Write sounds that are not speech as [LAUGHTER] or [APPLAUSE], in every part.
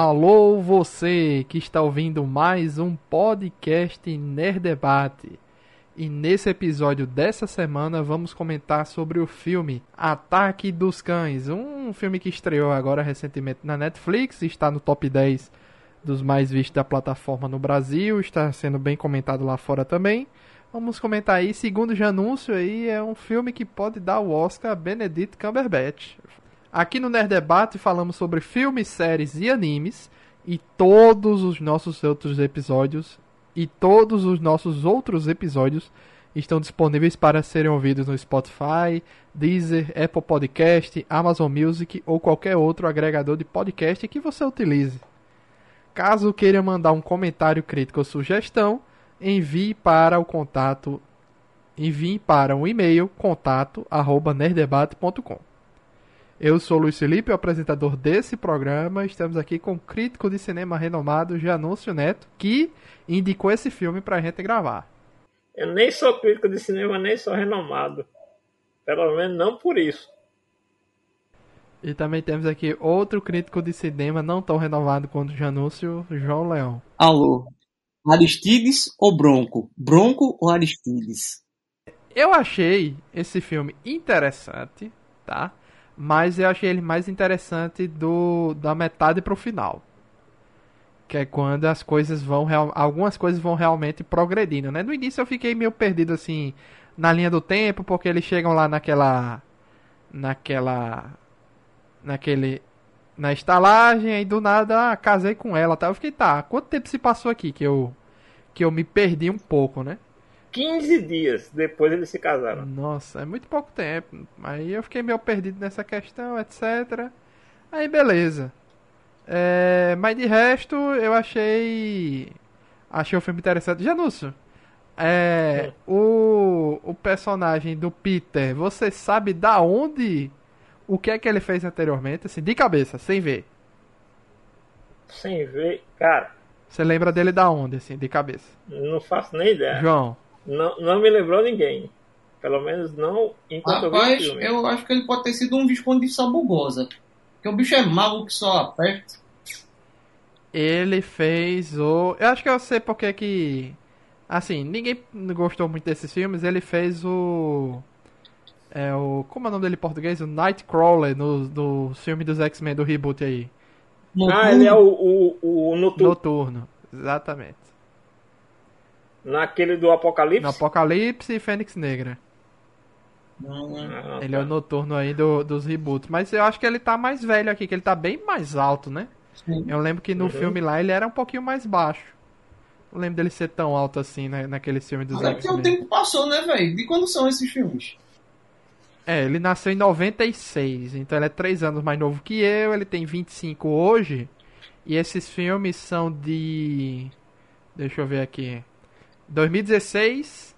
Alô, você que está ouvindo mais um podcast Nerd Debate. E nesse episódio dessa semana vamos comentar sobre o filme Ataque dos Cães, um filme que estreou agora recentemente na Netflix, está no top 10 dos mais vistos da plataforma no Brasil, está sendo bem comentado lá fora também. Vamos comentar aí, segundo o anúncio aí, é um filme que pode dar o Oscar a Benedict Cumberbatch. Aqui no Nerd Debate falamos sobre filmes, séries e animes e todos os nossos outros episódios e todos os nossos outros episódios estão disponíveis para serem ouvidos no Spotify, Deezer, Apple Podcast, Amazon Music ou qualquer outro agregador de podcast que você utilize. Caso queira mandar um comentário crítico ou sugestão, envie para o contato envie para um e-mail contato@nerdebate.com. Eu sou Luiz Felipe, o apresentador desse programa. Estamos aqui com o crítico de cinema renomado Janúncio Neto, que indicou esse filme pra gente gravar. Eu nem sou crítico de cinema, nem sou renomado. Pelo menos não por isso. E também temos aqui outro crítico de cinema não tão renovado quanto o Janúncio, João Leão. Alô, Aristides ou Bronco? Bronco ou Aristides? Eu achei esse filme interessante, tá? Mas eu achei ele mais interessante do da metade pro final. Que é quando as coisas vão algumas coisas vão realmente progredindo, né? No início eu fiquei meio perdido assim na linha do tempo, porque eles chegam lá naquela naquela naquele na estalagem e do nada ah, casei com ela, tá? Eu fiquei, tá, quanto tempo se passou aqui que eu que eu me perdi um pouco, né? 15 dias depois eles se casaram. Nossa, é muito pouco tempo. Aí eu fiquei meio perdido nessa questão, etc. Aí beleza. É, mas de resto, eu achei. Achei o filme interessante. Janúcio, é, hum. o, o personagem do Peter, você sabe da onde. O que é que ele fez anteriormente? Assim, de cabeça, sem ver. Sem ver, cara. Você lembra dele da onde, assim, de cabeça? Não faço nem ideia. João. Não, não me lembrou ninguém. Pelo menos não enquanto Rapaz, eu vi o filme. eu acho que ele pode ter sido um Visconde de Sabugosa. Porque o bicho é mago que só aperta. Ele fez o... Eu acho que eu sei porque que... Assim, ninguém gostou muito desses filmes. Ele fez o... É o... Como é o nome dele em português? O Nightcrawler no, no filme dos X-Men do reboot aí. Noturno. Ah, ele é o, o, o Noturno. Noturno, exatamente. Naquele do Apocalipse? No Apocalipse e Fênix Negra. Ah, ele tá. é o noturno aí do, dos reboots. Mas eu acho que ele tá mais velho aqui, que ele tá bem mais alto, né? Sim. Eu lembro que no uhum. filme lá ele era um pouquinho mais baixo. Não lembro dele ser tão alto assim né, naquele filme dos Até porque o tempo passou, né, velho? De quando são esses filmes? É, ele nasceu em 96, então ele é 3 anos mais novo que eu, ele tem 25 hoje. E esses filmes são de. Deixa eu ver aqui. 2016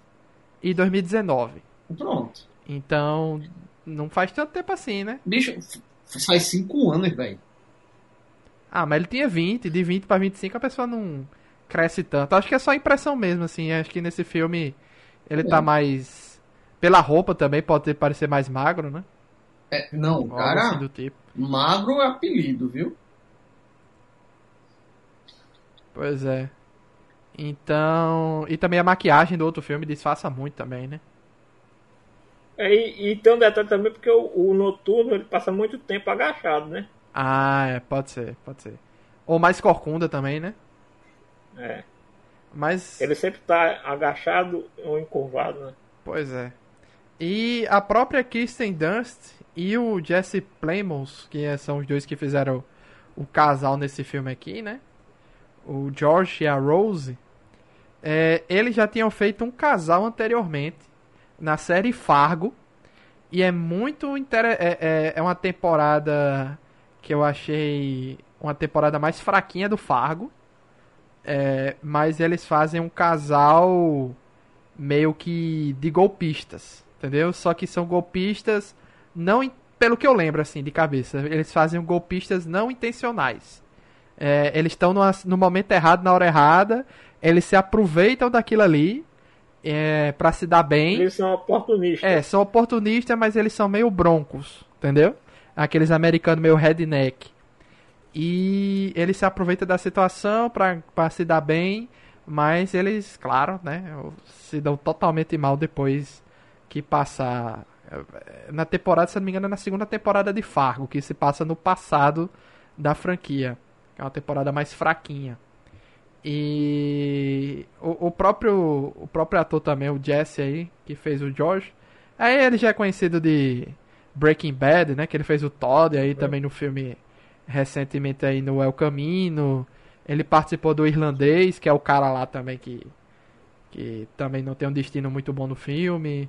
e 2019. Pronto. Então, não faz tanto tempo assim, né? Bicho, faz 5 anos, velho. Ah, mas ele tinha 20, de 20 para 25 a pessoa não cresce tanto. Acho que é só impressão mesmo, assim. Acho que nesse filme ele tá é. tá mais. Pela roupa também pode parecer mais magro, né? É, não, cara. Assim do tipo. Magro é apelido, viu? Pois é. Então. E também a maquiagem do outro filme disfarça muito também, né? É, e, e tem um detalhe também porque o, o, noturno ele passa muito tempo agachado, né? Ah, é, pode ser, pode ser. Ou mais corcunda também, né? É. Mas. Ele sempre tá agachado ou encurvado, né? Pois é. E a própria Kirsten Dunst e o Jesse Plemons, que são os dois que fizeram o casal nesse filme aqui, né? O George e a Rose, é, eles já tinham feito um casal anteriormente na série Fargo. E é muito interessante. É, é, é, uma temporada que eu achei uma temporada mais fraquinha do Fargo. É, mas eles fazem um casal meio que de golpistas, entendeu? Só que são golpistas não pelo que eu lembro assim de cabeça, eles fazem golpistas não intencionais. É, eles estão no momento errado, na hora errada. Eles se aproveitam daquilo ali é, para se dar bem. Eles são oportunistas. É, são oportunistas, mas eles são meio broncos, entendeu? Aqueles americanos meio redneck. E, ele, ele se aproveita da situação para se dar bem, mas eles, claro, né, se dão totalmente mal depois que passa na temporada, se não me engano, é na segunda temporada de Fargo, que se passa no passado da franquia. É uma temporada mais fraquinha. E o, o, próprio o próprio ator também, o Jesse aí, que fez o George. Aí ele já é conhecido de Breaking Bad, né? Que ele fez o Todd aí é. também no filme recentemente aí no El Camino. Ele participou do Irlandês, que é o cara lá também que que também não tem um destino muito bom no filme.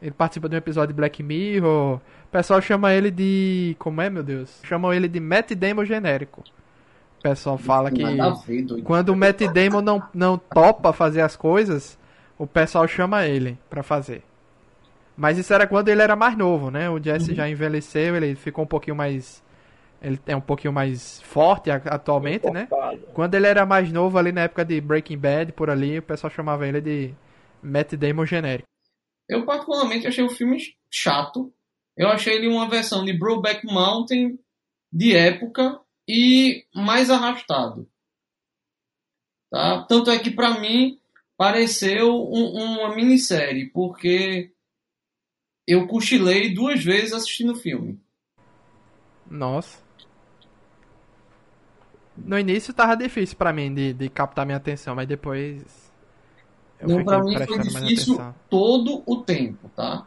Ele participa de um episódio de Black Mirror. O pessoal chama ele de. Como é, meu Deus? Chamam ele de Matt Damon genérico. O pessoal fala que. Quando o Matt Damon não, não topa fazer as coisas, o pessoal chama ele pra fazer. Mas isso era quando ele era mais novo, né? O Jesse uhum. já envelheceu, ele ficou um pouquinho mais. Ele é um pouquinho mais forte atualmente, né? Quando ele era mais novo, ali na época de Breaking Bad, por ali, o pessoal chamava ele de Matt Damon genérico. Eu particularmente achei o filme chato. Eu achei ele uma versão de Brokeback Mountain de época e mais arrastado. Tá? Tanto é que para mim pareceu um, uma minissérie, porque eu cochilei duas vezes assistindo o filme. Nossa. No início tava difícil para mim de, de captar minha atenção, mas depois eu não, pra mim foi difícil todo o tempo, tá?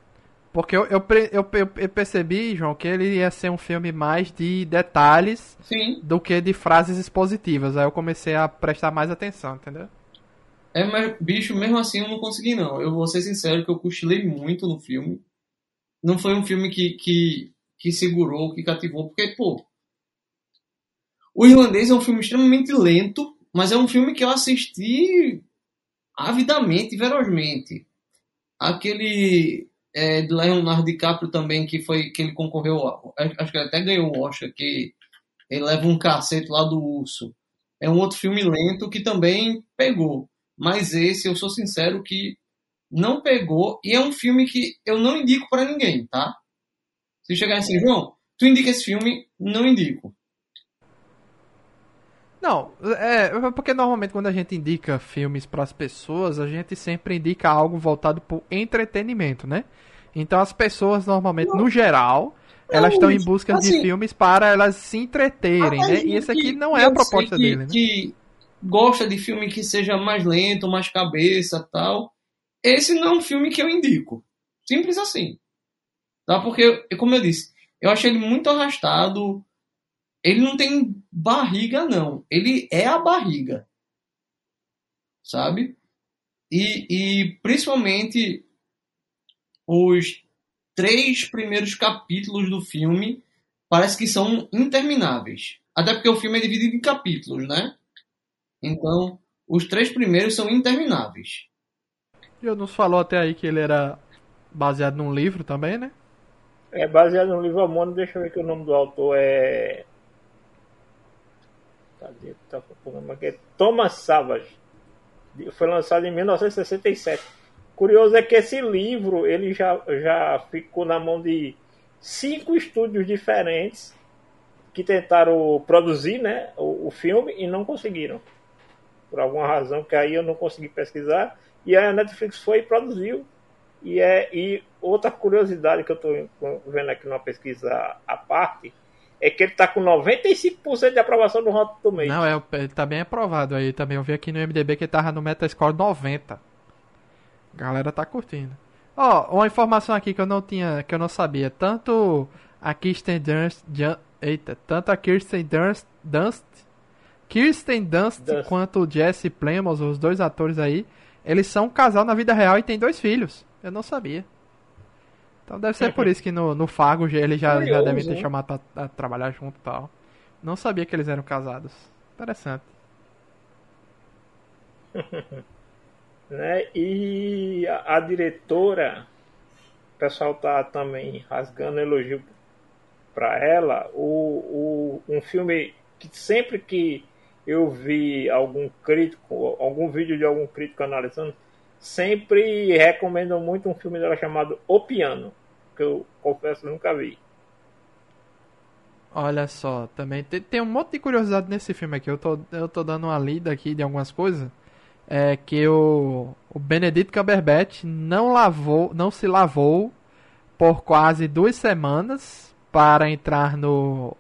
Porque eu, eu, eu, eu, percebi, João, que ele ia ser um filme mais de detalhes Sim. do que de frases expositivas. Aí eu comecei a prestar mais atenção, entendeu? É, mas, bicho, mesmo assim eu não consegui, não. Eu vou ser sincero que eu cochilei muito no filme. Não foi um filme que, que, que segurou, que cativou, porque, pô. O Irlandês é um filme extremamente lento, mas é um filme que eu assisti avidamente ferozmente. Aquele é, do Leonardo DiCaprio também, que foi que ele concorreu, acho que ele até ganhou o Oscar, que ele leva um cacete lá do urso. É um outro filme lento que também pegou. Mas esse, eu sou sincero, que não pegou. E é um filme que eu não indico para ninguém, tá? Se chegar assim, João, tu indica esse filme, não indico. Não, é porque normalmente quando a gente indica filmes para as pessoas, a gente sempre indica algo voltado para entretenimento, né? Então as pessoas normalmente, não. no geral, não, elas estão em busca assim, de filmes para elas se entreterem, né? E esse aqui não é a proposta que, dele, né? Que gosta de filme que seja mais lento, mais cabeça, tal. Esse não é um filme que eu indico. Simples assim. Tá? Porque, como eu disse, eu achei ele muito arrastado, ele não tem barriga, não. Ele é a barriga. Sabe? E, e principalmente os três primeiros capítulos do filme parece que são intermináveis. Até porque o filme é dividido em capítulos, né? Então, os três primeiros são intermináveis. E nos falou até aí que ele era baseado num livro também, né? É baseado num livro homônimo, deixa eu ver que o nome do autor é Cadê? Tá. É Thomas Savage. Foi lançado em 1967. Curioso é que esse livro ele já, já ficou na mão de cinco estúdios diferentes que tentaram produzir né, o, o filme e não conseguiram. Por alguma razão que aí eu não consegui pesquisar. E aí a Netflix foi e produziu. E, é, e outra curiosidade que eu estou vendo aqui numa pesquisa à parte é que ele tá com 95% de aprovação no Rotten Tomatoes. Não, é, ele tá bem aprovado aí também. Eu vi aqui no MDB que ele tava no Metascore 90. A galera tá curtindo. Ó, oh, uma informação aqui que eu não tinha, que eu não sabia. Tanto a Kirsten Dunst, eita, tanto a Kirsten Dunst, Dunst Kirsten Dunst, Dunst. quanto o Jesse Plemons, os dois atores aí, eles são um casal na vida real e têm dois filhos. Eu não sabia. Então deve ser por isso que no, no Fargo eles já, já devem ter chamado pra, pra trabalhar junto e tal. Não sabia que eles eram casados. Interessante. [LAUGHS] né? E a, a, diretora, o pessoal tá também rasgando elogio para ela. O, o, um filme que sempre que eu vi algum crítico, algum vídeo de algum crítico analisando, sempre recomendam muito um filme dela chamado O Piano, que eu confesso nunca vi. Olha só, também tem, tem um monte de curiosidade nesse filme aqui. Eu tô, eu tô dando uma lida aqui de algumas coisas. É que o, o Benedict Cumberbatch não lavou, não se lavou por quase duas semanas para entrar no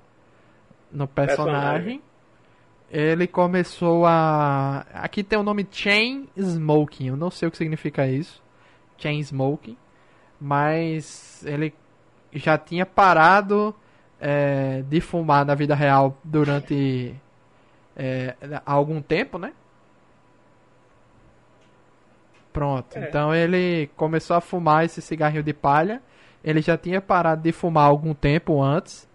no personagem. personagem. Ele começou a aqui tem o nome Chain Smoking. Eu não sei o que significa isso. Chain Smoking, mas ele já tinha parado é, de fumar na vida real durante é, algum tempo, né? Pronto. É. Então ele começou a fumar esse cigarrinho de palha. Ele já tinha parado de fumar algum tempo antes.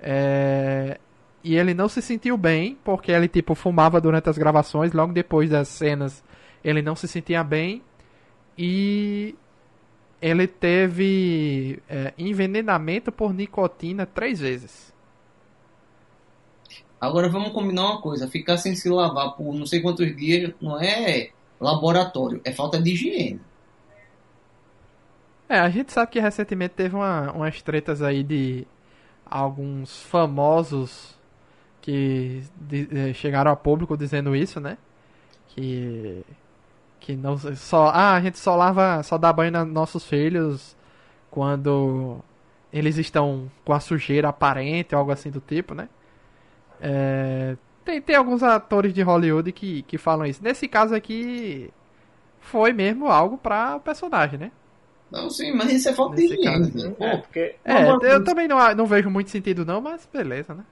É... E ele não se sentiu bem, porque ele tipo fumava durante as gravações, logo depois das cenas ele não se sentia bem. E ele teve é, envenenamento por nicotina três vezes. Agora vamos combinar uma coisa: ficar sem se lavar por não sei quantos dias não é laboratório, é falta de higiene. É, a gente sabe que recentemente teve uma, umas tretas aí de alguns famosos que de, de, chegaram a público dizendo isso, né? Que que não só ah, a gente só lava, só dá banho nos nossos filhos quando eles estão com a sujeira aparente ou algo assim do tipo, né? É, tem, tem alguns atores de Hollywood que, que falam isso. Nesse caso aqui, foi mesmo algo para o personagem, né? Não, sim, mas isso é falta de higiene. Né? É, porque... é, eu também não, não vejo muito sentido não, mas beleza, né?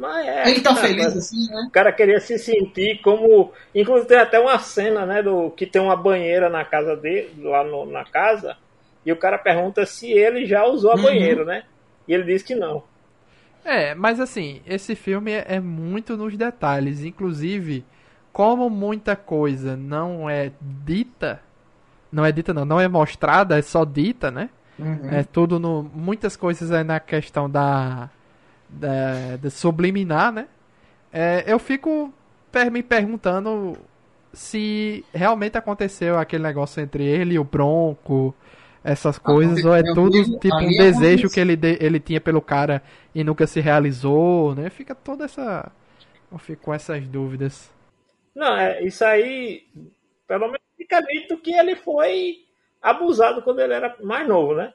Mas é, Ele tá feliz assim, né? O cara queria se sentir como. Inclusive tem até uma cena, né? Do, que tem uma banheira na casa dele, lá no, na casa, e o cara pergunta se ele já usou a uhum. banheira, né? E ele diz que não. É, mas assim, esse filme é, é muito nos detalhes. Inclusive, como muita coisa não é dita, não é dita não, não é mostrada, é só dita, né? Uhum. É tudo no. Muitas coisas é na questão da da, da subliminar, né? É, eu fico per, me perguntando se realmente aconteceu aquele negócio entre ele e o Bronco, essas ah, coisas, ah, ou é tudo tipo um desejo que ele, ele tinha pelo cara e nunca se realizou, né? Fica toda essa. Eu fico com essas dúvidas. Não, é, isso aí, pelo menos fica dito que ele foi abusado quando ele era mais novo, né?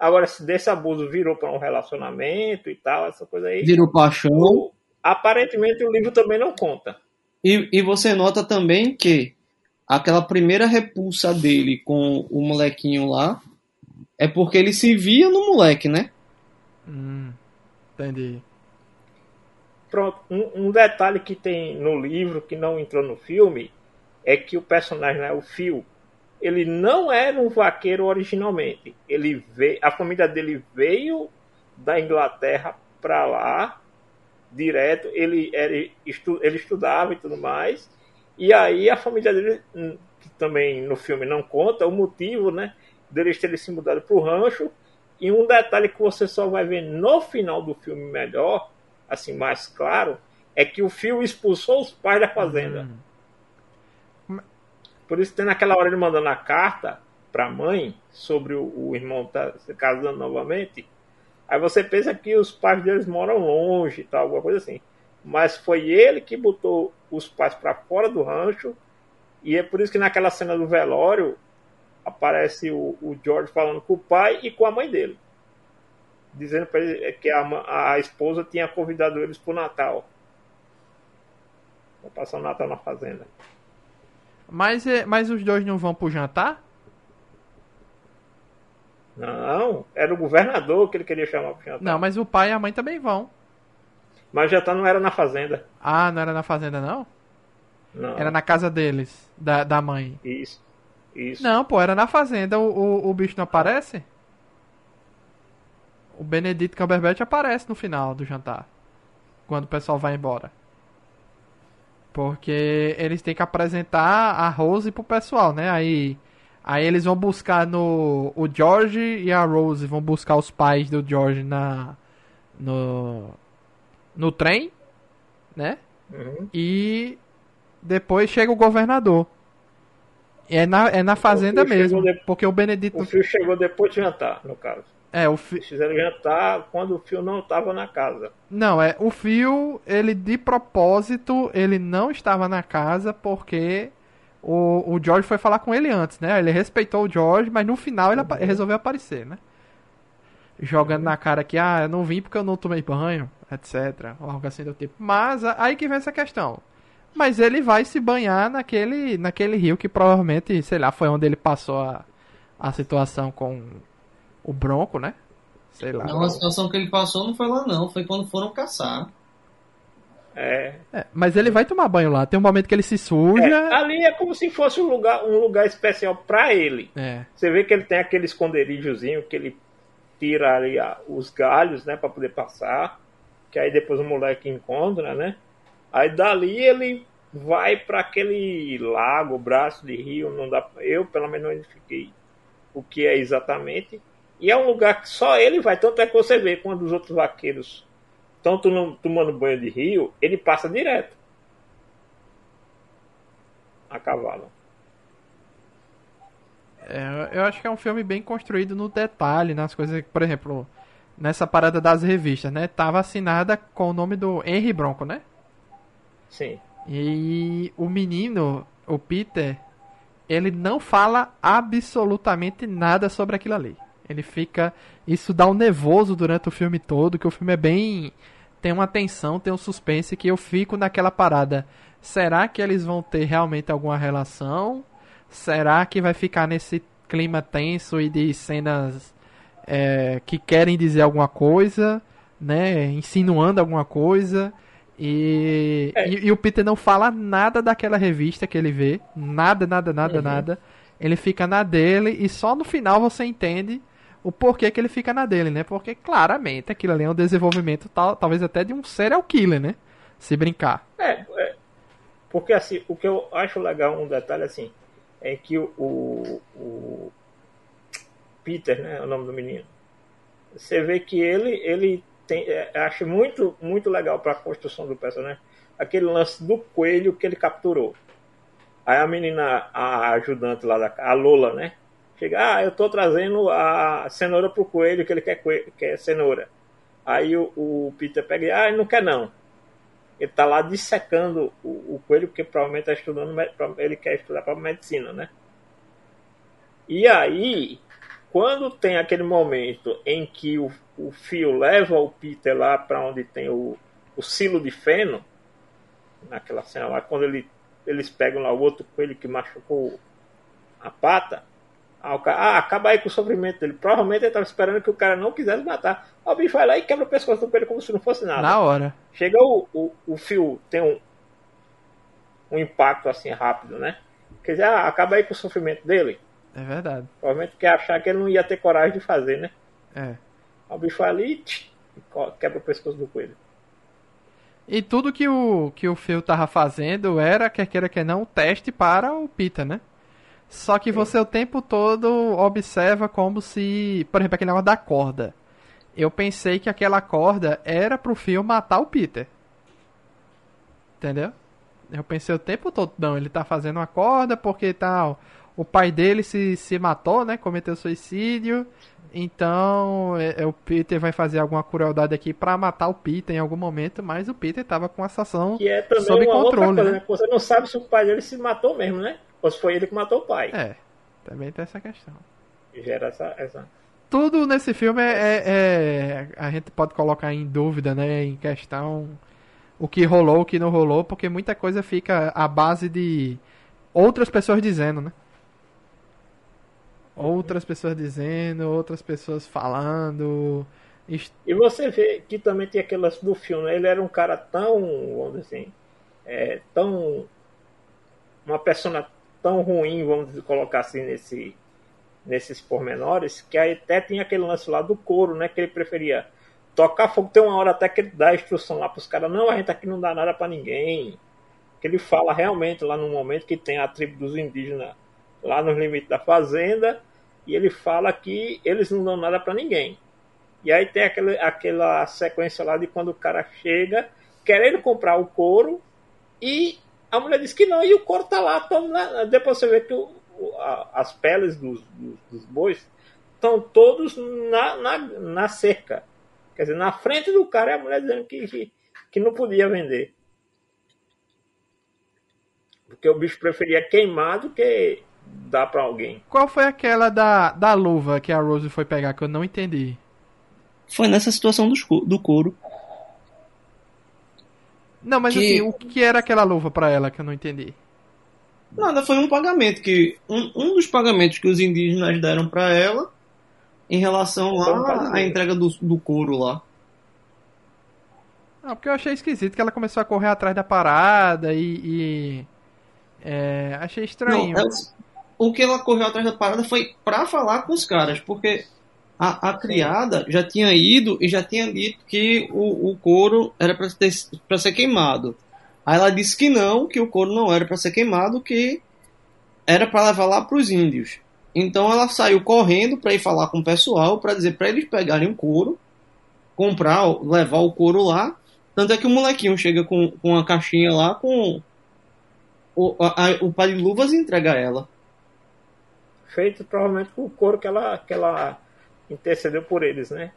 Agora, se desse abuso virou para um relacionamento e tal, essa coisa aí. Virou paixão. Aparentemente o livro também não conta. E, e você nota também que aquela primeira repulsa dele com o molequinho lá é porque ele se via no moleque, né? Hum, entendi. Pronto, um, um, detalhe que tem no livro que não entrou no filme é que o personagem, né, o Phil, ele não era um vaqueiro originalmente. Ele veio, a família dele veio da Inglaterra para lá direto. Ele era, ele estudava e tudo mais. E aí a família dele, hum, que também no filme não conta o motivo, né, deles terem se mudado para o rancho. E um detalhe que você só vai ver no final do filme melhor, assim mais claro, é que o Phil expulsou os pais da fazenda. Hum. Por isso tem naquela hora ele mandando a carta para a mãe sobre o, o irmão tá se casando novamente. Aí você pensa que os pais deles moram longe, tal, alguma coisa assim. Mas foi ele que botou os pais para fora do rancho. E é por isso que naquela cena do velório aparece o, o George falando com o pai e com a mãe dele. Dizendo para ele que a, a esposa tinha convidado eles para o Natal. Para passar o Natal na fazenda. Mas, é, mas os dois não vão pro jantar? Não, era o governador que ele queria chamar pro jantar. Não, mas o pai e a mãe também vão. Mas o jantar não era na fazenda. Ah, não era na fazenda, não? Não. Era na casa deles, da, da mãe. Isso. Isso. Não, pô, era na fazenda. O, o, o bicho não aparece? O Benedito Cumberbatch aparece no final do jantar. Quando o pessoal vai embora. Porque eles têm que apresentar a Rose pro pessoal, né? Aí, aí eles vão buscar no. O George e a Rose vão buscar os pais do George na. No. No trem, né? Uhum. E depois chega o governador. É na, é na fazenda mesmo. De... Porque o Benedito. O fio chegou depois de jantar, no caso. É, o fi... Eles fizeram jantar quando o Phil não estava na casa. Não, é, o Phil, ele de propósito, ele não estava na casa porque o, o George foi falar com ele antes, né? Ele respeitou o George, mas no final ele apa- resolveu aparecer, né? Jogando na cara que, ah, eu não vim porque eu não tomei banho, etc. Ou algo assim do tipo. Mas aí que vem essa questão. Mas ele vai se banhar naquele, naquele rio que provavelmente, sei lá, foi onde ele passou a, a situação com o Bronco, né? Sei lá. Não, a situação que ele passou não foi lá não, foi quando foram caçar. É. É, mas ele vai tomar banho lá. Tem um momento que ele se suja. É, ali é como se fosse um lugar, um lugar especial para ele. É. Você vê que ele tem aquele esconderijozinho que ele tira ali a- os galhos, né, para poder passar. Que aí depois o moleque encontra, né? Aí dali ele vai para aquele lago, braço de rio, não dá, eu pelo menos não identifiquei o que é exatamente. E é um lugar que só ele vai, tanto é que você vê quando os outros vaqueiros estão tomando, banho de rio, ele passa direto a cavalo. É, eu acho que é um filme bem construído no detalhe, nas coisas. Por exemplo, nessa parada das revistas, né? Tava assinada com o nome do Henry Bronco, né? Sim. E o menino, o Peter, ele não fala absolutamente nada sobre aquilo ali. Ele fica. Isso dá um nervoso durante o filme todo, que o filme é bem. Tem uma tensão, tem um suspense que eu fico naquela parada. Será que eles vão ter realmente alguma relação? Será que vai ficar nesse clima tenso e de cenas é, que querem dizer alguma coisa, né? Insinuando alguma coisa. E, É. e, e o Peter não fala nada daquela revista que ele vê. Nada, nada, nada, Uhum. nada. Ele fica na dele e só no final você entende o porquê que ele fica na dele, né? Porque claramente aquilo ali é um desenvolvimento tal, talvez até de um serial killer, né? Se brincar. É, é, porque assim, o que eu acho legal, um detalhe assim, é que o, o, o Peter, né, é o nome do menino, você vê que ele, ele tem, é, acho muito, muito legal para a construção do personagem, aquele lance do coelho que ele capturou. Aí a menina, a ajudante lá da a Lola, né? Chega, ah, eu tô trazendo a cenoura pro coelho que ele quer, coelho, quer cenoura. Aí o, o Peter pega e, ah, ele não quer não ele está lá dissecando o, o coelho, porque provavelmente está estudando, ele quer estudar para medicina, né? E aí, quando tem aquele momento em que o, o fio leva o Peter lá para onde tem o, o silo de feno, naquela cena lá, quando ele, eles pegam lá o outro coelho que machucou a pata, ah, ah, acaba aí com o sofrimento dele. Provavelmente ele estava esperando que o cara não quisesse matar. O bicho vai lá e quebra o pescoço do coelho como se não fosse nada. Na hora. Chega o, o, o fio, tem um, um impacto assim rápido, né? Quer dizer, ah, acaba aí com o sofrimento dele. É verdade. Provavelmente quer achar que ele não ia ter coragem de fazer, né? É. O bicho vai ali tch, e quebra o pescoço do coelho. E tudo que o, que o Phil tava fazendo era, quer queira que não, um teste para o Peter, né? Só que você o tempo todo observa como se. Por exemplo, aquele negócio da corda. Eu pensei que aquela corda era pro Phil matar o Peter. Entendeu? Eu pensei o tempo todo, não, ele tá fazendo uma corda porque tal. O pai dele se, se matou, né? Cometeu suicídio. Então, é, é, o Peter vai fazer alguma crueldade aqui pra matar o Peter em algum momento, mas o Peter tava com a ação Que é também sob uma outra controle, coisa, né? né? Você não sabe se o pai dele se matou mesmo, né? Ou se foi ele que matou o pai. É, também tem essa questão. Gera essa, essa. Tudo nesse filme é, é- é- A gente pode colocar em dúvida, né? Em questão o que rolou, o que não rolou, porque muita coisa fica à base de outras pessoas dizendo, né? Outras pessoas dizendo, outras pessoas falando. E você vê que também tem aquele lance do filme, né? Ele era um cara tão, vamos dizer assim, é, tão. Uma persona tão ruim, vamos colocar assim, nesse, nesses pormenores, que aí até tinha aquele lance lá do couro, né? Que ele preferia tocar fogo. Tem uma hora até que ele dá a instrução lá pros caras: não, a gente aqui não dá nada para ninguém. Que ele fala realmente lá no momento que tem a tribo dos indígenas lá nos limites da fazenda, e ele fala que eles não dão nada para ninguém. E aí tem aquele, aquela sequência lá de quando o cara chega querendo comprar o couro e a mulher diz que não, e o couro tá lá. na- depois você vê que o- o- a- as peles dos, dos, dos bois estão todos na, na, na cerca. Quer dizer, na frente do cara é a mulher dizendo que, que, que não podia vender. Porque o bicho preferia queimar do que dar para alguém. Qual foi aquela da, da luva que a Rose foi pegar que eu não entendi? Foi nessa situação do, do couro. Não, mas Que- assim, o que era aquela luva pra ela que eu não entendi? Nada, foi um pagamento que. Um, um dos pagamentos que os indígenas deram pra ela em relação lá à entrega do, do couro lá. Ah, porque eu achei esquisito que ela começou a correr atrás da parada e. e, é, achei estranho. Não, ela- o que ela correu atrás da parada foi pra falar com os caras, porque a, a criada já tinha ido e já tinha dito que o, o couro era pra ser queimado. Aí ela disse que não, que o couro não era pra ser queimado, que era pra levar lá pros índios. Então ela saiu correndo pra ir falar com o pessoal, pra dizer pra eles pegarem o couro, comprar, levar o couro lá. Tanto é que o molequinho chega com, com uma caixinha lá com o, a- a- o pai de luvas e entrega a ela. Feito provavelmente com o couro que ela, que ela intercedeu por eles, né?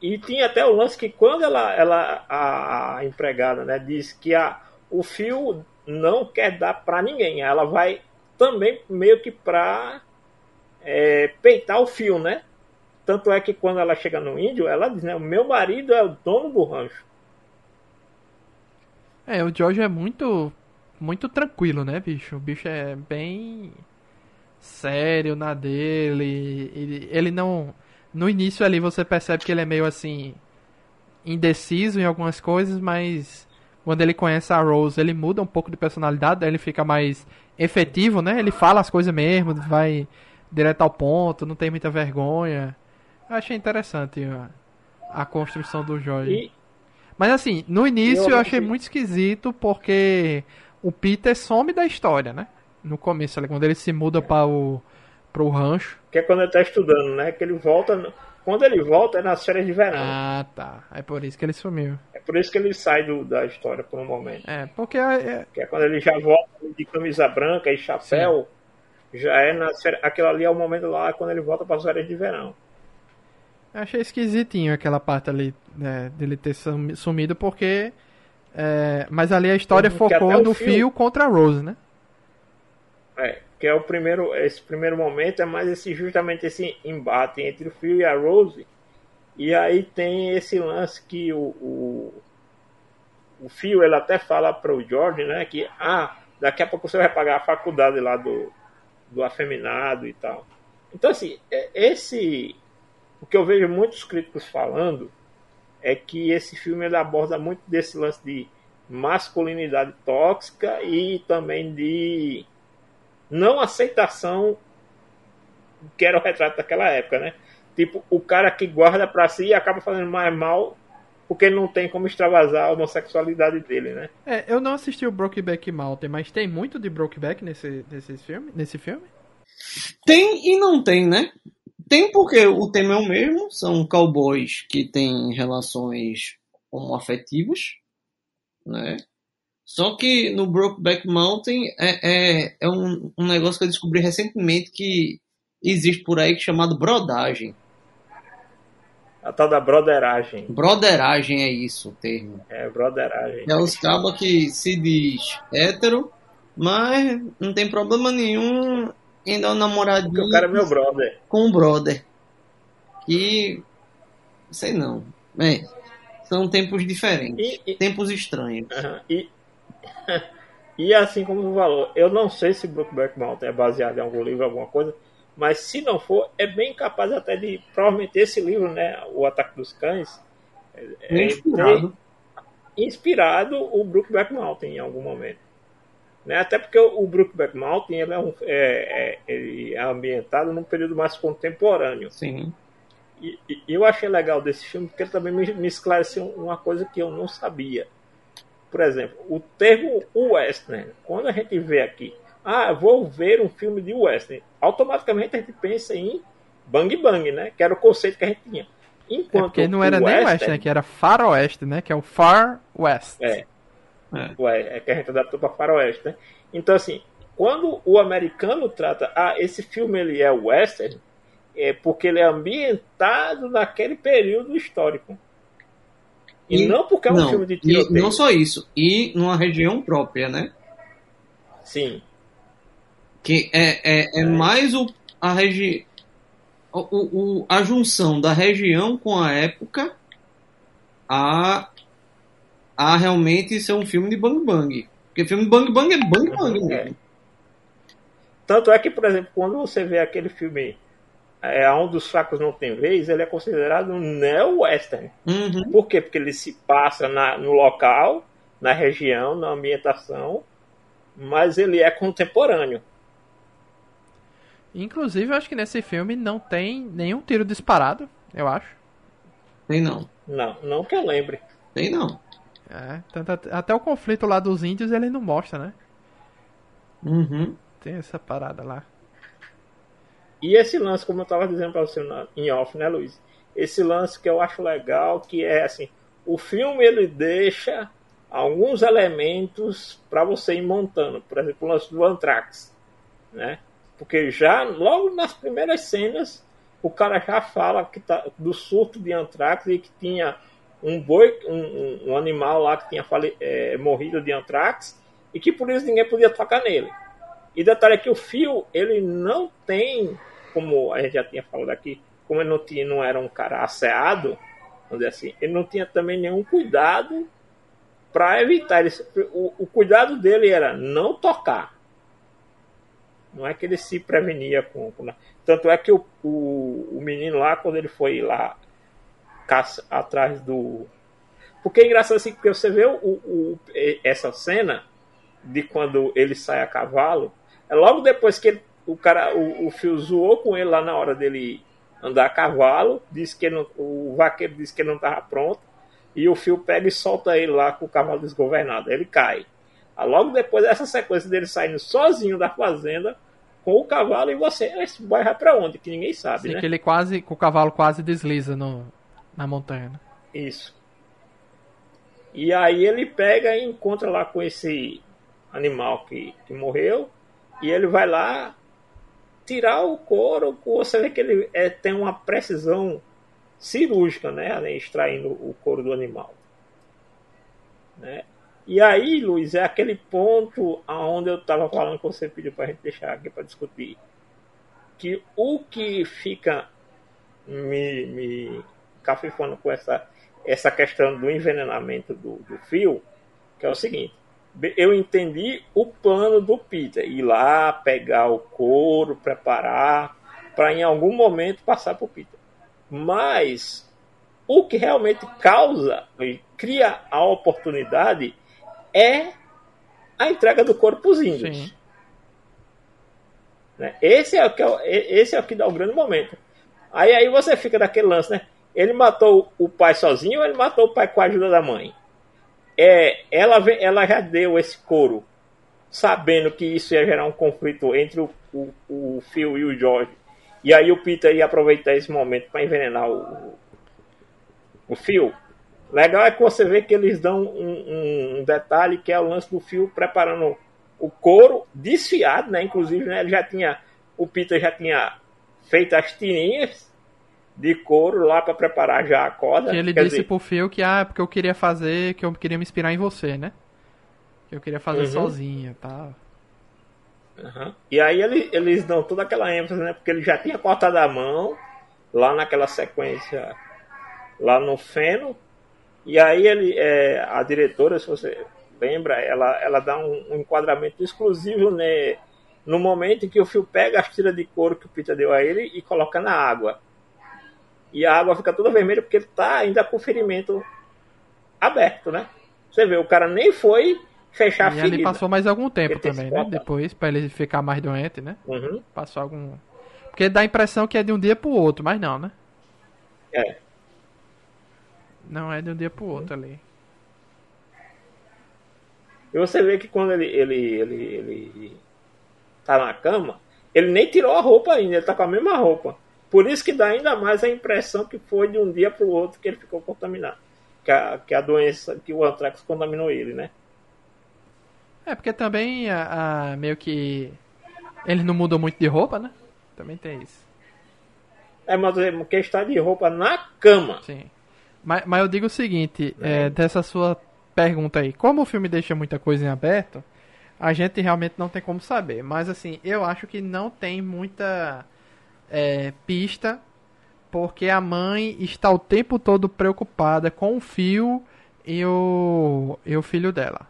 E tinha até o lance que quando ela, ela a, empregada, né, diz que a, o fio não quer dar para ninguém, ela vai também meio que para é, peitar o fio, né? Tanto é que quando ela chega no índio, ela diz, né, o meu marido é o dono do rancho. É, o George é muito. Muito tranquilo, né, bicho? O bicho é bem. Sério na dele. Ele, ele não. No início ali você percebe que ele é meio assim. indeciso em algumas coisas, mas. Quando ele conhece a Rose, ele muda um pouco de personalidade, ele fica mais efetivo, né? Ele fala as coisas mesmo, vai direto ao ponto, não tem muita vergonha. Eu achei interessante a, a construção do Jorge. E, Mas assim, no início Eu eu achei achei- muito esquisito porque o Peter some da história, né? No começo, ali, quando ele se muda para o pro rancho. que é quando ele tá estudando, né? Que ele volta. Quando ele volta é nas férias de verão. Ah, tá. É por isso que ele sumiu. É por isso que ele sai do- da história por um momento. É, porque é, Que é quando ele já volta de camisa branca e chapéu. Já é nas férias. Aquilo ali é o momento lá quando ele volta para as férias de verão. eu achei esquisitinho aquela parte ali né, dele ter sumi- sumido porque é, mas ali a história focou no fio- fio contra a Rose, né? É, que é o primeiro, esse primeiro momento é mais esse justamente esse embate entre o Phil e a Rose. E aí tem esse lance que o, o, o Phil ele até fala para o George, né, que ah, daqui a pouco você vai pagar a faculdade lá do, do afeminado e tal. Então assim, é- esse o que eu vejo muitos críticos falando é que esse filme ele aborda muito desse lance de masculinidade tóxica e também de não aceitação que era o retrato daquela época, né? Tipo, o cara que guarda pra si e acaba fazendo mais mal porque ele não tem como extravasar a homossexualidade dele, né? É, eu não assisti o Brokeback Mountain, mas tem muito de Brokeback nesse, nesse filme? Nesse filme? Tem e não tem, né? Tem porque o tema é o mesmo, são cowboys que têm relações homoafetivas, né? Só que no Brokeback Mountain é, é, é um, um negócio que eu descobri recentemente que existe por aí chamado brodagem. A tal da broderagem. Broderagem é isso o termo. É, broderagem. É os cabos que se diz hétero, mas não tem problema nenhum em dar um namoradinho Porque o cara é meu brother. com um brother. Que. Sei não. É, são tempos diferentes. E, e, Tempos estranhos. aham, e, [LAUGHS] e assim como tu falou, eu não sei se Brokeback Mountain é baseado em algum livro, alguma coisa, mas se não for, é bem capaz até de, provavelmente esse livro, né, O Ataque dos Cães, é, Bem inspirado. inspirado o Brookback Mountain em algum momento. Né? Até porque o o Brookback Mountain ele é, um, é, é- ele é ambientado num período mais contemporâneo. Sim. E, e eu achei legal desse filme porque ele também me, me esclareceu uma coisa que eu não sabia. Por exemplo, o termo western, quando a gente vê aqui, ah, vou ver um filme de western, automaticamente a gente pensa em Bang Bang, né? Que era o conceito que a gente tinha. É Enquanto porque não era nem western- West, né? Que era Faroeste, né? Que é o Far West. É. É. Ué, é que a gente adaptou para faroeste, né? Então, assim, quando o americano trata, ah, esse filme ele é western, é porque ele é ambientado naquele período histórico. E, e não porque é um não, filme de tiroteio. Não só isso, e numa região própria, né? Sim. Que é, é, é, é. mais o, a região. O, o, a junção da região com a época a, a realmente ser um filme de Bang Bang. Porque filme de Bang Bang é Bang Bang. É. Tanto é que, por exemplo, quando você vê aquele filme é, Um dos Fracos Não Tem Vez, ele é considerado um neo-western. Uhum. Por quê? Porque ele se passa na, no local, na região, na ambientação, mas ele é contemporâneo. Inclusive, eu acho que nesse filme não tem nenhum tiro disparado, eu acho. Tem não. Não, não que eu lembre. Tem não. É, tanto, até o conflito lá dos índios ele não mostra, né? Uhum. Tem essa parada lá. E esse lance, como eu estava dizendo para você em off, né, Luiz? Esse lance que eu acho legal, que é assim, o filme ele deixa alguns elementos para você ir montando. Por exemplo, o lance do Anthrax, né? Porque já logo nas primeiras cenas o cara já fala que tá, do surto de antrax e que tinha um boi, um, um animal lá que tinha fale, é, morrido de antrax e que por isso ninguém podia tocar nele. E detalhe é que o fio ele não tem, como a gente já tinha falado aqui, como ele não, tinha, não era um cara asseado, vamos dizer assim, ele não tinha também nenhum cuidado para evitar. Ele, o, o cuidado dele era não tocar. Não é que ele se prevenia com. com tanto é que o, o, o, menino lá, quando ele foi lá caça, atrás do. Porque é engraçado assim, porque você vê o, o, essa cena de quando ele sai a cavalo, é logo depois que ele, o cara, o, o fio zoou com ele lá na hora dele andar a cavalo, disse que não, o vaqueiro disse que ele não estava pronto, e o fio pega e solta ele lá com o cavalo desgovernado, ele cai. Logo depois dessa sequência dele saindo sozinho da fazenda, com o cavalo e você. Esse boy vai pra onde? Que ninguém sabe, Sim, né? que ele quase, o cavalo quase desliza no, na montanha. Né? Isso. E aí ele pega e encontra lá com esse animal que, que morreu. E ele vai lá tirar o couro. Você vê que ele é, tem uma precisão cirúrgica, né? Extraindo o couro do animal. Né? E aí, Luiz, é aquele ponto aonde eu estava falando que você pediu para a gente deixar aqui para discutir. Que o que fica me, me cafifando com essa, essa questão do envenenamento do, do fio, que é o seguinte. Eu entendi o plano do Peter, ir lá, pegar o couro, preparar, para em algum momento passar para o Peter. Mas o que realmente causa e cria a oportunidade é a entrega do para os índios. Né? Esse, é o que é, esse é o que dá o grande momento. Aí, aí você fica naquele lance, né? Ele matou o pai sozinho ou ele matou o pai com a ajuda da mãe? É, ela, ela já deu esse couro, sabendo que isso ia gerar um conflito entre o, o, o Phil e o George. E aí o Peter ia aproveitar esse momento para envenenar o, o Phil. Legal é que você vê que eles dão um, um, detalhe que é o lance do fio preparando o couro desfiado, né? Inclusive, né, ele já tinha. O Peter já tinha feito as tirinhas de couro lá para preparar já a corda. Que ele Quer disse dizer... pro fio que, ah, porque eu queria fazer, que eu queria me inspirar em você, né? Que eu queria fazer uhum. sozinho e tal. Uhum. E aí ele, eles dão toda aquela ênfase, né? Porque ele já tinha cortado a mão lá naquela sequência lá no feno e aí ele, é, a diretora, se você lembra, ela, ela dá um, um enquadramento exclusivo né, no momento em que o fio pega as tiras de couro que o Peter deu a ele e coloca na água. E a água fica toda vermelha porque ele está ainda com o ferimento aberto, né? Você vê, o cara nem foi fechar e a ferida. E passou mais algum tempo também, né? Depois, para ele ficar mais doente, né? Uhum. Passou algum... Porque dá a impressão que é de um dia pro outro, mas não, né? É. Não é de um dia pro outro ali. E você vê que quando ele, ele, ele, ele tá na cama, ele nem tirou a roupa ainda, ele tá com a mesma roupa. Por isso que dá ainda mais a impressão que foi de um dia pro outro que ele ficou contaminado. Que a, que a doença, que o antrax contaminou ele, né? É, porque também a, a, meio que ele não mudou muito de roupa, né? Também tem isso. É, mas que está de roupa na cama. Sim. Mas, mas eu digo o seguinte, é, dessa sua pergunta aí, como o filme deixa muita coisa em aberto, a gente realmente não tem como saber. Mas assim, eu acho que não tem muita é, pista, porque a mãe está o tempo todo preocupada com o fio e o, e o filho dela.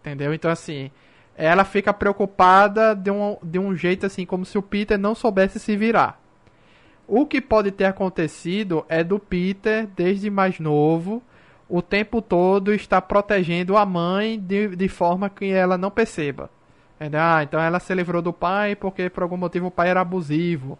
Entendeu? Então assim, ela fica preocupada de um, de um jeito assim, como se o Peter não soubesse se virar. O que pode ter acontecido é do Peter, desde mais novo, o tempo todo está protegendo a mãe de, de forma que ela não perceba. Ah, então ela se livrou do pai porque por algum motivo o pai era abusivo.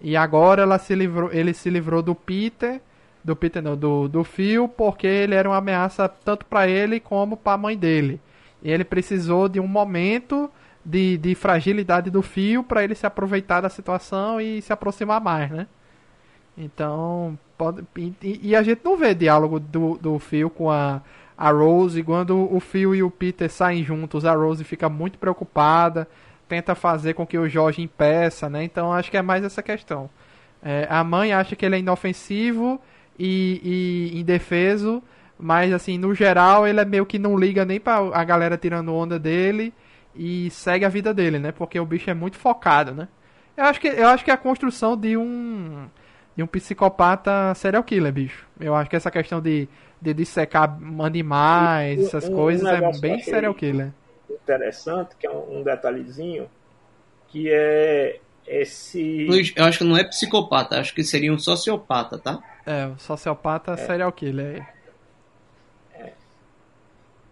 E agora ela se livrou, ele se livrou do Peter, do Peter não, do, do Phil, porque ele era uma ameaça tanto para ele como para a mãe dele. E ele precisou de um momento de, de fragilidade do fio para ele se aproveitar da situação e se aproximar mais, né? Então, pode, e, e, a gente não vê diálogo do, do Phil com a, a Rose. Quando o Phil e o Peter saem juntos, a Rose fica muito preocupada, tenta fazer com que o Jorge impeça, né? Então, acho que é mais essa questão. É, a mãe acha que ele é inofensivo e, e indefeso, mas, assim, no geral, ele é meio que não liga nem pra a galera tirando onda dele e segue a vida dele, né? Porque o bicho é muito focado, né? Eu acho que, eu acho que é a construção de um de um psicopata serial killer, bicho. Eu acho que essa questão de, de dissecar animais, essas um, coisas, é bem serial killer. Interessante, que é um, um detalhezinho, que é esse. Luiz, eu acho que não é psicopata, acho que seria um sociopata, tá? É, um sociopata é. serial killer. É.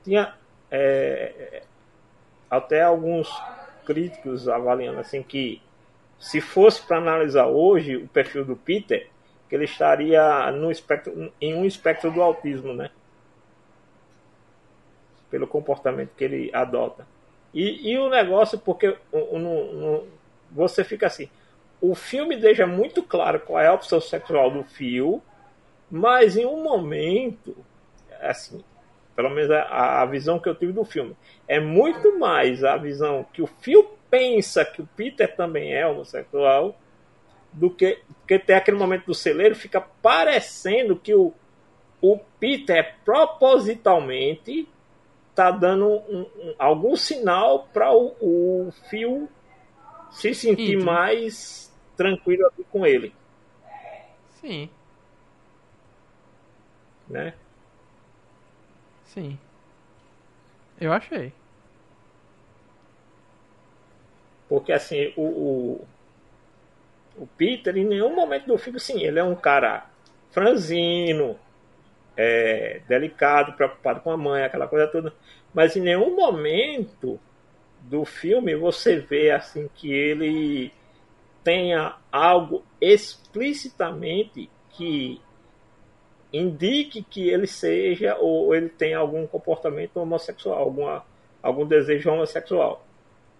Tinha. É, até alguns críticos avaliando assim que se fosse para analisar hoje o perfil do Peter, que ele estaria no espectro, em um espectro do autismo, né? Pelo comportamento que ele adota. E, e o negócio, porque você fica assim, o filme deixa muito claro qual é a opção sexual do Fio, mas em um momento, assim, pelo menos a, a visão que eu tive do filme, é muito mais a visão que o Phil pensa que o Peter também é homossexual do que porque tem aquele momento do celeiro fica parecendo que o, o Peter propositalmente tá dando um, um, algum sinal para o, o Phil se sentir mais tranquilo com ele. Sim. Né? Sim. Eu achei. Porque assim, o, o, o, Peter, em nenhum momento do filme, sim, ele é um cara franzino, é, delicado, preocupado com a mãe, aquela coisa toda. Mas em nenhum momento do filme você vê assim que ele tenha algo explicitamente que indique que ele seja ou ele tenha algum comportamento homossexual, alguma, algum desejo homossexual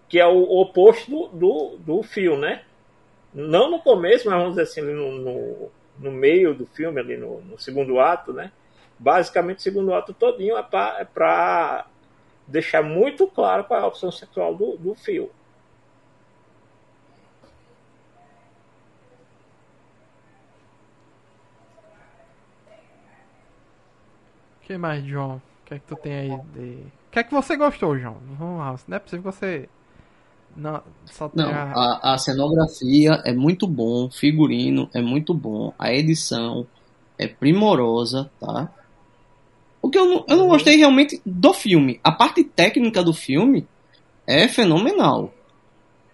que é o oposto do, do, do filme, né? Não no começo, mas vamos dizer assim, no, no, no meio do filme, ali no, no, segundo ato, né? Basicamente, o segundo ato todinho é para é deixar muito claro qual é a opção sexual do, do filme. O que mais, João? O que é que tu tem aí de... O que é que você gostou, João? Vamos lá, não é possível que você não, Não a... a, cenografia é muito bom, o figurino é muito bom, a edição é primorosa, tá? O que eu não, eu não gostei realmente do filme. A parte técnica do filme é fenomenal.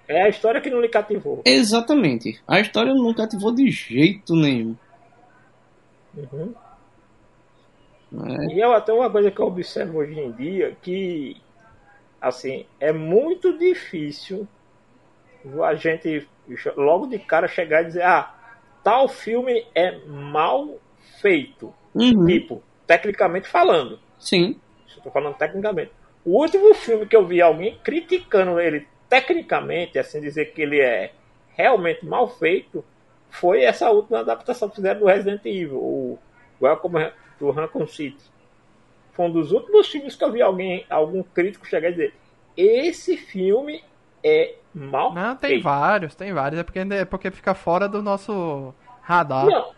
É a história que não lhe cativou. Exatamente. A história não cativou de jeito nenhum. Uhum. É. E é até uma coisa que eu observo hoje em dia que assim, é muito difícil a gente logo de cara chegar e dizer, ah, tal filme é mal feito. Uhum. Tipo, tecnicamente falando. Sim. Estou falando tecnicamente. O último filme que eu vi alguém criticando ele tecnicamente, assim dizer que ele é realmente mal feito, foi essa última adaptação que fizeram do Resident Evil, o Welcome to Raccoon City. Foi um dos últimos filmes que eu vi alguém, algum crítico chegar e dizer: esse filme é mal Não, tem vários, tem vários. É porque, é porque fica fora do nosso Radar. Não.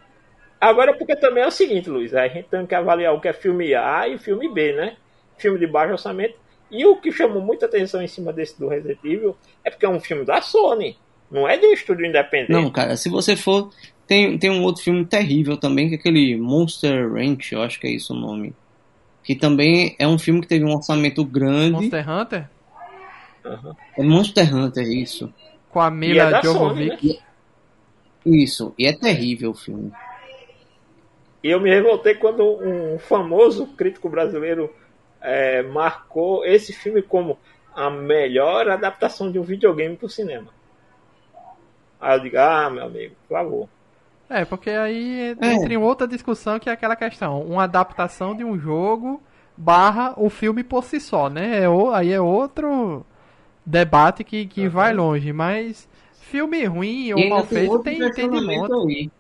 Agora, porque também é o seguinte, Luiz, a gente tem que avaliar o que é filme A e filme B, né? Filme de baixo orçamento. E o que chamou muita atenção em cima desse do Resident Evil é porque é um filme da Sony, não é de um estúdio independente. Não, cara, se você for. Tem, tem um outro filme terrível também, que é aquele Monster Ranch, eu acho que é isso o nome. Que também é um filme que teve um orçamento grande. Monster Hunter? Uhum. É Monster Hunter, isso. Com a é Mila da Jovovich. Né? Isso, e é terrível o filme. E eu me revoltei quando um famoso crítico brasileiro é, marcou esse filme como a melhor adaptação de um videogame para o cinema. Aí eu digo, ah, meu amigo, por favor. É, porque aí É. entra em outra discussão que é aquela questão. Uma adaptação de um jogo barra o filme por si só, né? É, o- aí é outro debate que, que Uhum. vai longe. Mas filme ruim ou mal feito tem, tem de monte. aí.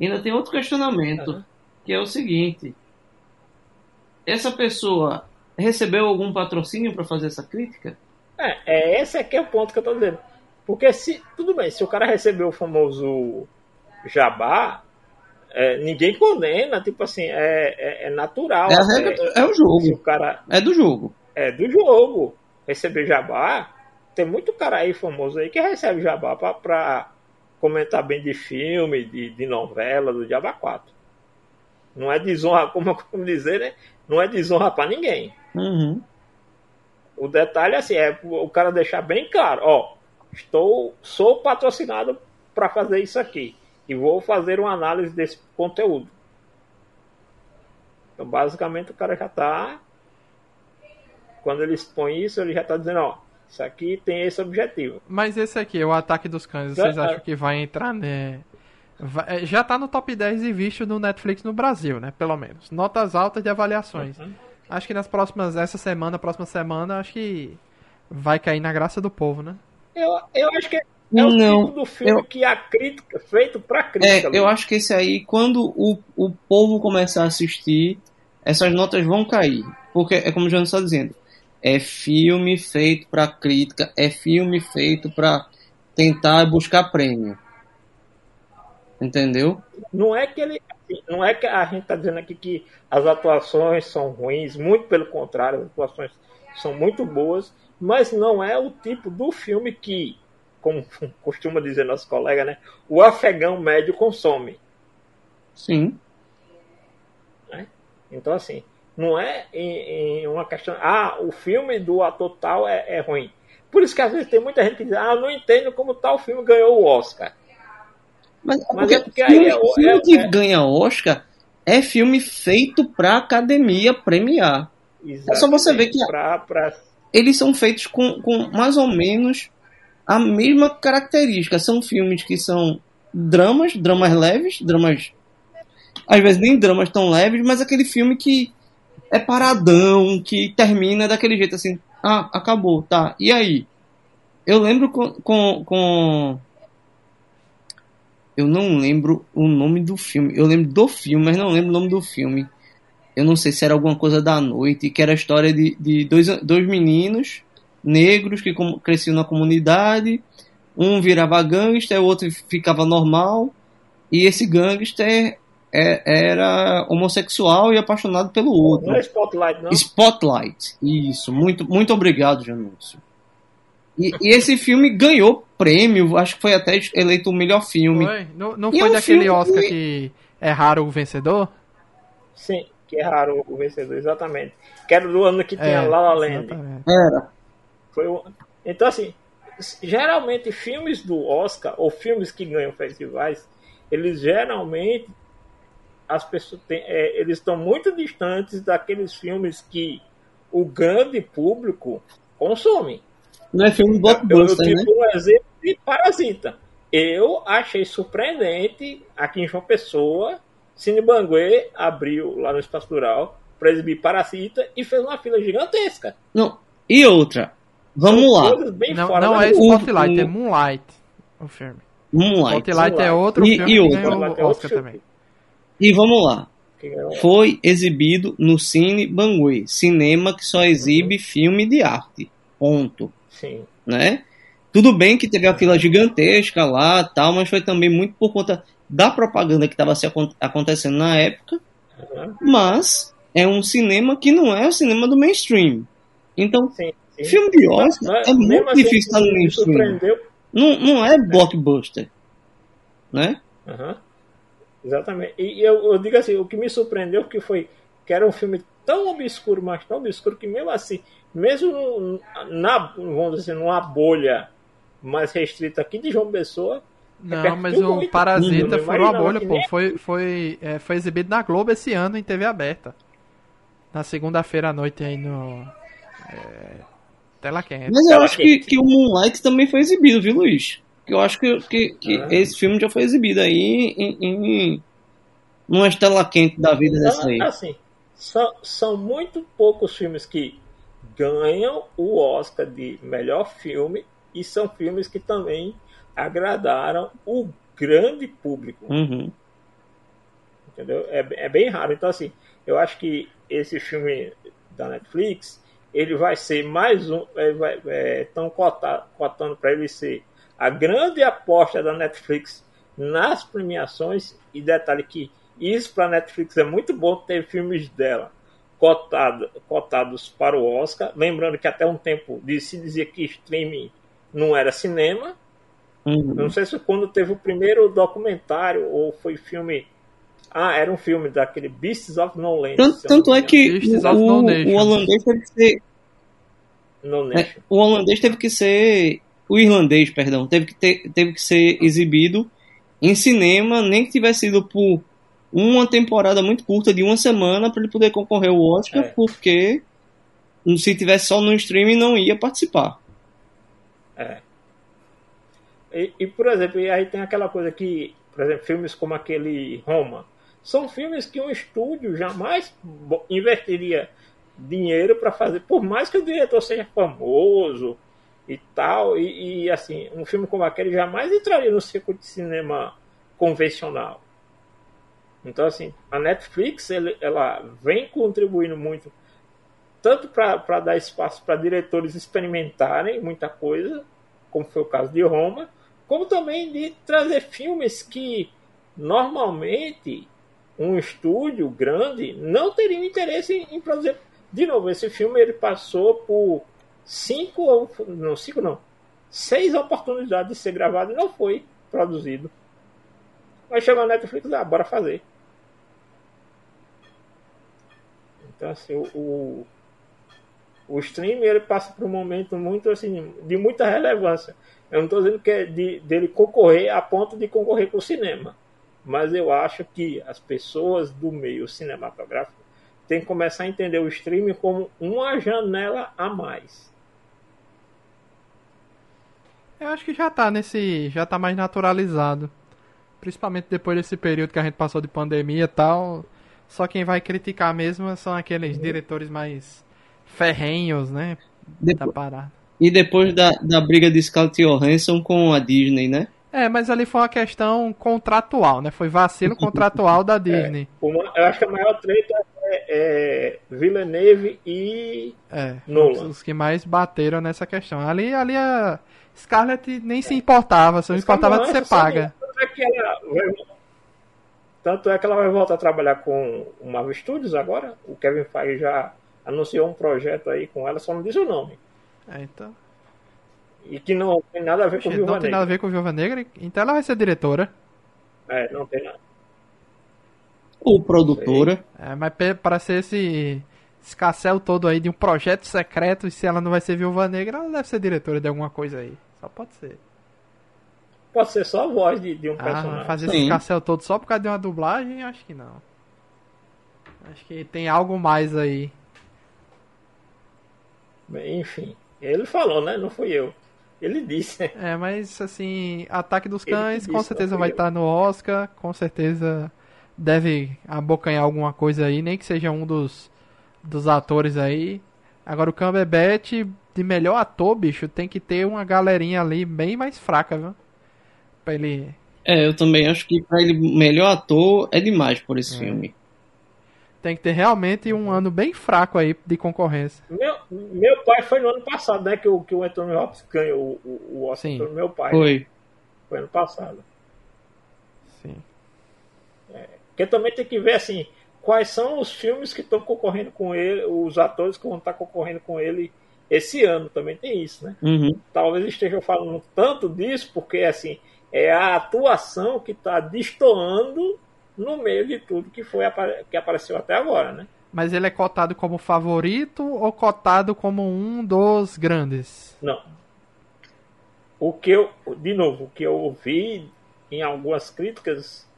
Ainda tem outro questionamento, Uhum. que é o seguinte: essa pessoa recebeu algum patrocínio para fazer essa crítica? É, é esse aqui é o ponto que eu tô dizendo. Porque se, tudo bem, se o cara recebeu o famoso jabá, é, ninguém condena, tipo assim, é, é, é natural. É, do- é o Se o jogo, cara é do jogo. é do jogo receber jabá, tem muito cara aí famoso aí que recebe jabá pra, pra comentar bem de filme, de, de novela, do Jabá 4. Não é desonra, [LAUGHS] como eu costumo dizer, né? Não é desonra pra ninguém. Uhum. O detalhe assim, é o cara deixar bem claro, ó, estou, sou patrocinado para fazer isso aqui e vou fazer uma análise desse conteúdo. Então, basicamente, o cara já está, quando ele expõe isso, ele já está dizendo, ó, isso aqui tem esse objetivo. Mas esse aqui, o Ataque dos Cães, vocês acham que vai entrar, né? Vai- é, já tá no top 10 e visto no Netflix no Brasil, né? Pelo menos. Notas altas de avaliações. Uhum. Acho que nas próximas, essa semana, próxima semana, acho que vai cair na graça do povo, né? Eu, eu acho que é o Não, tipo do filme eu- que a crítica, feito para É, crítica. eu Luiz. acho que esse aí, quando o, o povo começar a assistir, essas notas vão cair. Porque é como o Jânio está dizendo. É filme feito para crítica, é filme feito para tentar buscar prêmio. Entendeu? Não é que ele. Não é que a gente está dizendo aqui que as atuações são ruins, muito pelo contrário, as atuações são muito boas, mas não é o tipo do filme que, como [LAUGHS] costuma dizer nosso colega, né? O afegão médio consome. Sim. Então, assim, não é em, em uma questão. Ah, o filme do ator tal é, é ruim. Por isso que às vezes tem muita gente que diz, ah, não entendo como tal filme ganhou o Oscar. Mas, Mas é porque aí filme, é o- filme é- que é- ganha Oscar é filme feito pra academia premiar. É só você ver que- Pra, pra, Eles são feitos com, com mais ou menos a mesma característica. São filmes que são dramas, dramas leves, dramas. Às vezes nem dramas tão leves, mas aquele filme que é paradão, que termina daquele jeito assim. Ah, acabou, tá. E aí? Eu lembro com, com, com eu não lembro o nome do filme. Eu lembro do filme, mas não lembro o nome do filme. Eu não sei se era alguma coisa da noite, que era a história de, de dois, dois meninos negros que com- cresciam na comunidade. Um virava gangster, o outro ficava normal. E esse gangster é- era homossexual e apaixonado pelo outro. não é Spotlight, não. Spotlight. Isso, muito, muito obrigado, Janúncio. E, e esse filme ganhou prêmio, acho que foi até eleito o melhor filme. Foi? Não, não foi é um daquele Oscar que- que é raro o vencedor? Sim, que é raro o vencedor, exatamente. Que era do ano que tinha É, La La Land. exatamente. Era. Foi o- Então, assim, geralmente filmes do Oscar, ou filmes que ganham festivais, eles geralmente as pessoas têm, é, eles estão muito distantes daqueles filmes que o grande público consome. Não é filme Eu, eu blockbuster, né? um exemplo de Parasita. Eu achei surpreendente aqui em João Pessoa, Cine Banguê abriu lá no Espaço Rural para exibir Parasita e fez uma fila gigantesca. Não. E outra. Vamos São lá. Não, fora não é. Spotlight, o- é Moonlight o filme. Moonlight. Spotlight é Moonlight. outro E- filme e que outro? ganhou Moonlight é o outro Oscar filme. também. E vamos lá. Foi exibido no Cine Banguê, cinema que só exibe filme de arte. Ponto. Sim. Né? Tudo bem que teve a fila gigantesca lá tal, mas foi também muito por conta da propaganda que estava acontecendo na época. Uhum. Mas é um cinema que não é o cinema do mainstream. Então, sim, sim. filme de Oscar é, é muito assim, difícil estar no mainstream. Não, não é blockbuster. Né? Uhum. Exatamente. E eu, eu, digo assim, o que me surpreendeu que foi que era um filme tão obscuro, mas tão obscuro que mesmo assim, mesmo na, vamos dizer, numa bolha mais restrita aqui de João Pessoa. É não, mas o Parasita lindo, furou a bolha, pô. Foi, foi, é, foi exibido na Globo esse ano em TV aberta. Na segunda-feira à noite aí no. É, tela quente. Mas eu acho que, que o Moonlight também foi exibido, viu, Luiz? Eu acho que, que, que ah. esse filme já foi exibido aí em, em, numa tela quente da vida então, dessa aí. Assim, são, são muito poucos filmes que ganham o Oscar de melhor filme e são filmes que também agradaram o grande público. Uhum. Entendeu? É, é bem raro. Então, assim, eu acho que esse filme da Netflix ele vai ser mais um. Estão é, cotando para ele ser a grande aposta da Netflix nas premiações. E detalhe que isso para a Netflix é muito bom ter filmes dela cotado, cotados para o Oscar. Lembrando que até um tempo se dizia que streaming não era cinema. Uhum. Não sei se quando teve o primeiro documentário ou foi filme. Ah, era um filme daquele Beasts of No Land. Tanto, tanto é que o, o, o, holandês teve que ser. É, o holandês teve que ser. O irlandês, perdão, teve que, ter, teve que ser exibido em cinema, nem que tivesse sido por uma temporada muito curta de uma semana para ele poder concorrer ao Oscar, é. porque se tivesse só no streaming não ia participar. É. E, e, por exemplo, aí tem aquela coisa que, por exemplo, filmes como aquele Roma, são filmes que um estúdio jamais investiria dinheiro para fazer, por mais que o diretor seja famoso e tal, e, e, assim, um filme como aquele jamais entraria no circuito de cinema convencional. Então, assim, a Netflix ele, ela vem contribuindo muito, tanto para dar espaço para diretores experimentarem muita coisa, como foi o caso de Roma, como também de trazer filmes que normalmente um estúdio grande não teria interesse em, produzir. De novo, esse filme ele passou por cinco ou não cinco não seis oportunidades de ser gravado e não foi produzido. Mas chegou a Netflix, ah, bora fazer. Então, assim, o, o, o streaming ele passa por um momento muito assim, de muita relevância. Eu não estou dizendo que é de, dele concorrer a ponto de concorrer com o cinema. Mas eu acho que as pessoas do meio cinematográfico têm que começar a entender o streaming como uma janela a mais. Eu acho que já está nesse. já tá mais naturalizado. Principalmente depois desse período que a gente passou de pandemia e tal. Só quem vai criticar mesmo são aqueles diretores mais ferrenhos, né? Depois, da parada. E depois da, da briga de Scarlett Johansson com a Disney, né? É, mas ali foi uma questão contratual, né? Foi vacilo [LAUGHS] contratual da Disney. É, uma, eu acho que a maior treta é, é Villeneuve e é, Nolan. Os que mais bateram nessa questão. Ali, ali a Scarlett nem se importava, só importava de ser paga. Tanto é que ela vai, tanto é que ela vai voltar a trabalhar com o Marvel Studios agora. O Kevin Feige já anunciou um projeto aí com ela, só não diz o nome. É, então. E que não tem nada a ver com o Viúva Negra. Não tem nada a ver com o Viúva Negra, então ela vai ser diretora. É, não tem nada. Ou produtora. É, mas para ser esse escassel todo aí de um projeto secreto, e se ela não vai ser Viúva Negra, ela deve ser diretora de alguma coisa aí. Só pode ser. Pode ser só a voz de, de um ah, personagem. Fazer Sim. esse escassel todo só por causa de uma dublagem, acho que não. Acho que tem algo mais aí. Enfim, ele falou, né? Não fui eu. Ele disse. [LAUGHS] É, mas assim, Ataque dos Cães disse, com certeza vai estar no Oscar, com certeza deve abocanhar alguma coisa aí, nem que seja um dos, dos atores aí. Agora o Cumberbatch, de melhor ator, bicho, tem que ter uma galerinha ali bem mais fraca, viu? Pra ele. É, eu também acho que pra ele melhor ator é demais por esse é. filme. Tem que ter realmente um ano bem fraco aí de concorrência. Meu, meu pai foi no ano passado, né? Que o, que o Anthony Hopkins ganhou o, o Oscar Sim. meu pai. né? Foi. Foi ano passado. Sim. Porque também tem que ver assim, quais são os filmes que estão concorrendo com ele, os atores que vão estar concorrendo com ele esse ano. Também tem isso, né? Uhum. Talvez estejam falando tanto disso, porque assim, é a atuação que está destoando no meio de tudo que foi que apareceu até agora, né? Mas ele é cotado como favorito ou cotado como um dos grandes? Não. O que eu, de novo, o que eu ouvi em algumas críticas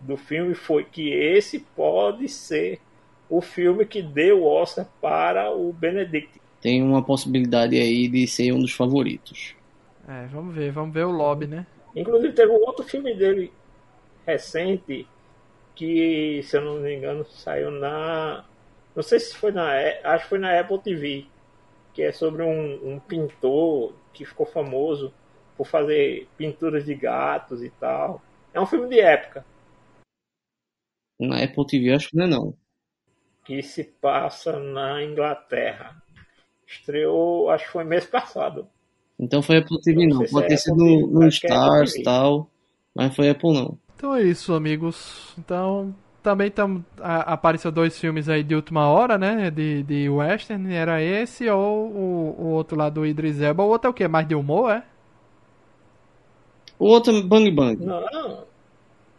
do filme foi que esse pode ser o filme que deu o Oscar para o Benedict. Tem uma possibilidade aí de ser um dos favoritos. É, vamos ver, vamos ver o lobby, né? Inclusive teve um outro filme dele recente que, se eu não me engano, saiu na. Não sei se foi na. Acho que foi na Apple TV. Que é sobre um, um pintor que ficou famoso por fazer pinturas de gatos e tal. É um filme de época Na Apple TV acho que não é não. que se passa na Inglaterra. Estreou, acho que foi mês passado. Então foi Apple TV Não não. Pode é ter Apple sido no que é Stars e tal. Mas foi Apple não. Então é isso, amigos. Então, também tam, a- apareceu dois filmes aí de última hora, né? De, de western. Era esse ou o, o outro lá do Idris Elba. O outro é o quê? Mais de humor, é? O outro é Bang Bang. Não,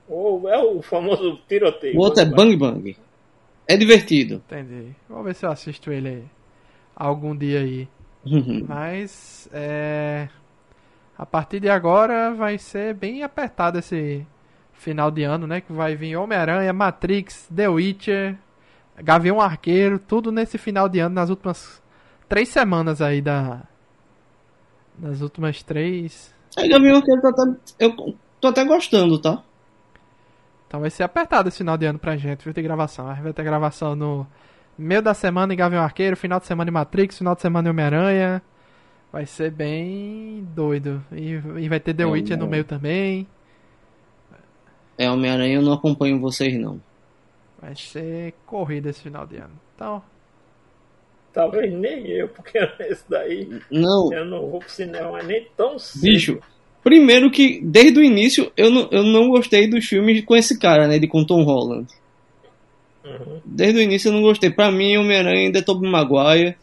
o, é o famoso tiroteio. O outro é Bang Bang. É divertido. Entendi. Vou ver se eu assisto ele aí. Algum dia aí. Uhum. Mas, é... A partir de agora vai ser bem apertado esse final de ano, né? Que vai vir Homem-Aranha, Matrix, The Witcher, Gavião Arqueiro, tudo nesse final de ano, nas últimas três semanas aí da... Nas últimas três... Aí Gavião Arqueiro tá até, eu tô até gostando, tá? Então vai ser apertado esse final de ano pra gente, viu? Ter gravação. Vai ter gravação no meio da semana em Gavião Arqueiro, final de semana em Matrix, final de semana em Homem-Aranha. Vai ser bem doido. E, e vai ter The É, Witcher no meio também. É Homem-Aranha, eu não acompanho vocês não. Vai ser corrida esse final de ano. Então, Talvez nem eu, porque [LAUGHS] esse daí Não, eu não vou pro cinema nem tão cedo. bicho. Primeiro que, desde o início, eu não, eu não gostei dos filmes com esse cara, né? De com Tom Holland. Desde o início eu não gostei. Pra mim, Homem-Aranha ainda é Tobey Maguire.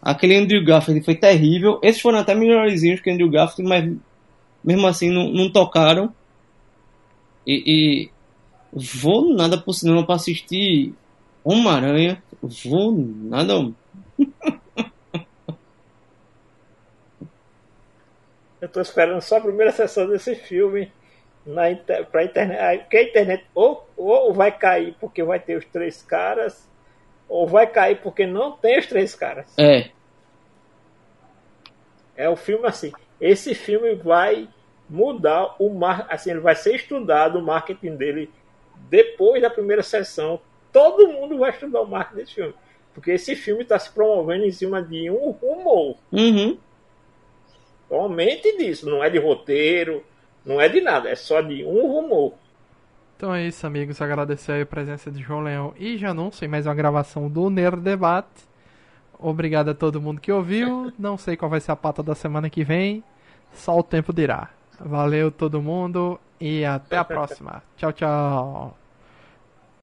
Aquele Andrew Garfield foi terrível. Esses foram até melhorzinhos que Andrew Garfield, mas mesmo assim não, não tocaram. E, e vou nada pro cinema pra assistir Homem-Aranha. Vou nada. [LAUGHS] Eu tô esperando só a primeira sessão desse filme na pra internet. Porque a internet ou, ou vai cair porque vai ter os três caras, ou vai cair porque não tem os três caras. É, É o filme assim. Esse filme vai mudar o mar... assim, ele vai ser estudado o marketing dele depois da primeira sessão. Todo mundo vai estudar o marketing desse filme. Porque esse filme está se promovendo em cima de um rumor. uhum. Somente disso. Não é de roteiro, não é de nada. É só de um rumor. então é isso, amigos. Agradecer a presença de João Leão e Janúncio em mais uma gravação do Nerd Debate. Obrigado a todo mundo que ouviu. Não sei qual vai ser a pauta da semana que vem. Só o tempo dirá. Valeu todo mundo e até a próxima. Tchau, tchau.